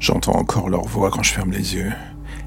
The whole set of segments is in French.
J'entends encore leur voix quand je ferme les yeux.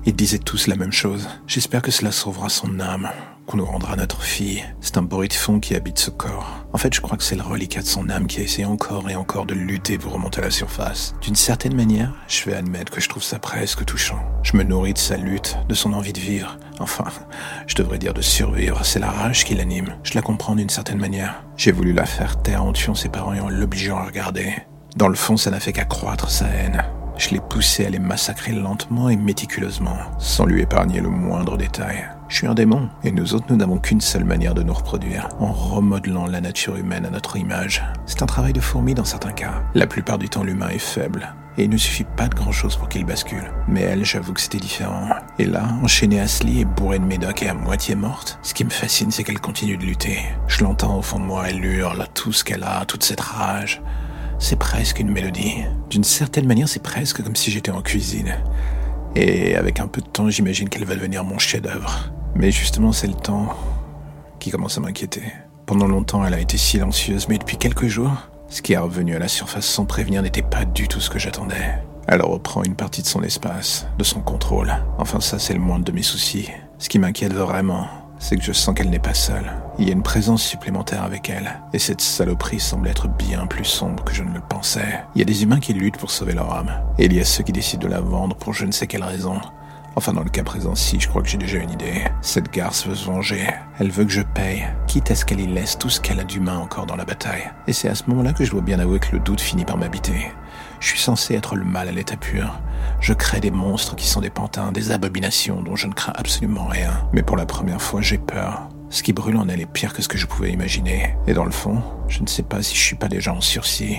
Ils disaient tous la même chose. J'espère que cela sauvera son âme, qu'on nous rendra notre fille. C'est un bruit de fond qui habite ce corps. En fait, je crois que c'est le reliquat de son âme qui a essayé encore et encore de lutter pour remonter à la surface. D'une certaine manière, je vais admettre que je trouve ça presque touchant. Je me nourris de sa lutte, de son envie de vivre. Enfin, je devrais dire de survivre. C'est la rage qui l'anime. Je la comprends d'une certaine manière. J'ai voulu la faire taire en tuant ses parents et en l'obligeant à regarder. Dans le fond, ça n'a fait qu'accroître sa haine. Je l'ai poussé à les massacrer lentement et méticuleusement, sans lui épargner le moindre détail. Je suis un démon, et nous autres, nous n'avons qu'une seule manière de nous reproduire, en remodelant la nature humaine à notre image. C'est un travail de fourmi dans certains cas. La plupart du temps, l'humain est faible, et il ne suffit pas de grand-chose pour qu'il bascule. Mais elle, j'avoue que c'était différent. Et là, enchaînée à lit et bourrée de médocs et à moitié morte, ce qui me fascine, c'est qu'elle continue de lutter. Je l'entends au fond de moi, elle hurle tout ce qu'elle a, toute cette rage. C'est presque une mélodie. D'une certaine manière, c'est presque comme si j'étais en cuisine. Et avec un peu de temps, j'imagine qu'elle va devenir mon chef-d'œuvre. Mais justement, c'est le temps qui commence à m'inquiéter. Pendant longtemps, elle a été silencieuse, mais depuis quelques jours, ce qui est revenu à la surface sans prévenir n'était pas du tout ce que j'attendais. Elle reprend une partie de son espace, de son contrôle. Enfin, ça, c'est le moindre de mes soucis. Ce qui m'inquiète vraiment, c'est que je sens qu'elle n'est pas seule. Il y a une présence supplémentaire avec elle, et cette saloperie semble être bien plus sombre que je ne le pensais. Il y a des humains qui luttent pour sauver leur âme, et il y a ceux qui décident de la vendre pour je ne sais quelle raison. Enfin, dans le cas présent, si, je crois que j'ai déjà une idée. Cette garce veut se venger. Elle veut que je paye, quitte à ce qu'elle y laisse tout ce qu'elle a d'humain encore dans la bataille. Et c'est à ce moment-là que je dois bien avouer que le doute finit par m'habiter. Je suis censé être le mal à l'état pur. Je crée des monstres qui sont des pantins, des abominations dont je ne crains absolument rien. Mais pour la première fois, j'ai peur. Ce qui brûle en elle est pire que ce que je pouvais imaginer. Et dans le fond, je ne sais pas si je suis pas déjà en sursis.